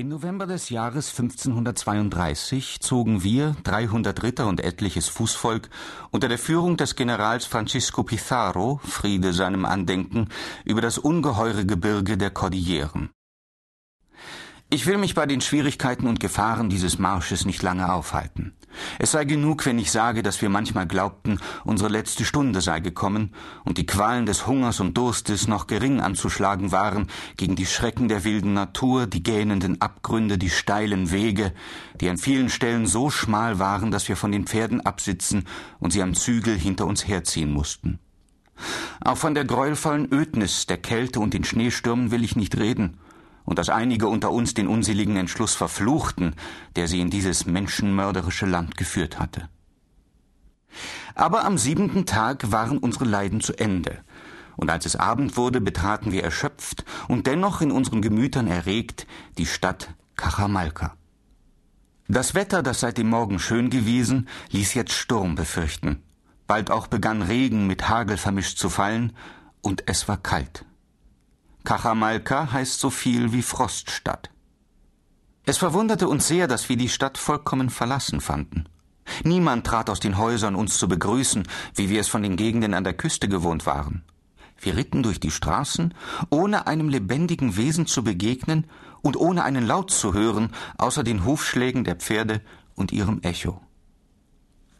Im November des Jahres 1532 zogen wir, 300 Ritter und etliches Fußvolk, unter der Führung des Generals Francisco Pizarro, Friede seinem Andenken, über das ungeheure Gebirge der Kordilleren. Ich will mich bei den Schwierigkeiten und Gefahren dieses Marsches nicht lange aufhalten. Es sei genug, wenn ich sage, dass wir manchmal glaubten, unsere letzte Stunde sei gekommen und die Qualen des Hungers und Durstes noch gering anzuschlagen waren gegen die Schrecken der wilden Natur, die gähnenden Abgründe, die steilen Wege, die an vielen Stellen so schmal waren, dass wir von den Pferden absitzen und sie am Zügel hinter uns herziehen mussten. Auch von der gräuelvollen Ödnis, der Kälte und den Schneestürmen will ich nicht reden und dass einige unter uns den unseligen Entschluss verfluchten, der sie in dieses menschenmörderische Land geführt hatte. Aber am siebenten Tag waren unsere Leiden zu Ende, und als es Abend wurde, betraten wir erschöpft und dennoch in unseren Gemütern erregt die Stadt Cajamalca. Das Wetter, das seit dem Morgen schön gewesen, ließ jetzt Sturm befürchten. Bald auch begann Regen mit Hagel vermischt zu fallen, und es war kalt. Cajamalca heißt so viel wie Froststadt. Es verwunderte uns sehr, dass wir die Stadt vollkommen verlassen fanden. Niemand trat aus den Häusern, uns zu begrüßen, wie wir es von den Gegenden an der Küste gewohnt waren. Wir ritten durch die Straßen, ohne einem lebendigen Wesen zu begegnen und ohne einen Laut zu hören, außer den Hufschlägen der Pferde und ihrem Echo.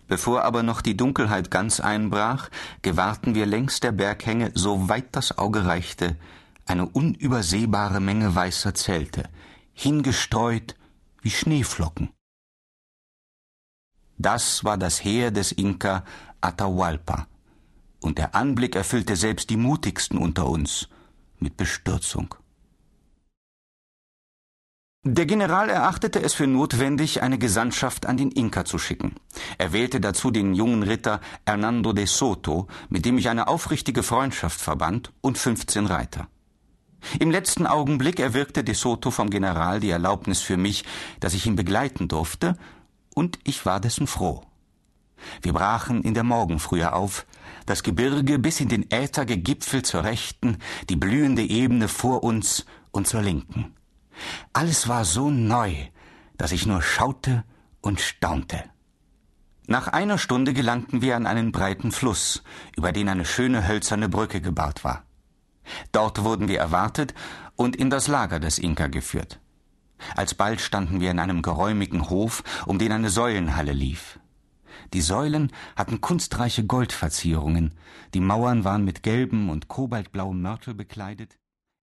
Bevor aber noch die Dunkelheit ganz einbrach, gewahrten wir längs der Berghänge, so weit das Auge reichte, eine unübersehbare Menge weißer Zelte, hingestreut wie Schneeflocken. Das war das Heer des Inka Atahualpa, und der Anblick erfüllte selbst die mutigsten unter uns mit Bestürzung. Der General erachtete es für notwendig, eine Gesandtschaft an den Inka zu schicken. Er wählte dazu den jungen Ritter Hernando de Soto, mit dem ich eine aufrichtige Freundschaft verband, und 15 Reiter. Im letzten Augenblick erwirkte De Soto vom General die Erlaubnis für mich, dass ich ihn begleiten durfte, und ich war dessen froh. Wir brachen in der Morgenfrühe auf, das Gebirge bis in den ätherge Gipfel zur Rechten, die blühende Ebene vor uns und zur Linken. Alles war so neu, dass ich nur schaute und staunte. Nach einer Stunde gelangten wir an einen breiten Fluss, über den eine schöne hölzerne Brücke gebaut war. Dort wurden wir erwartet und in das Lager des Inka geführt. Alsbald standen wir in einem geräumigen Hof, um den eine Säulenhalle lief. Die Säulen hatten kunstreiche Goldverzierungen, die Mauern waren mit gelbem und kobaltblauem Mörtel bekleidet,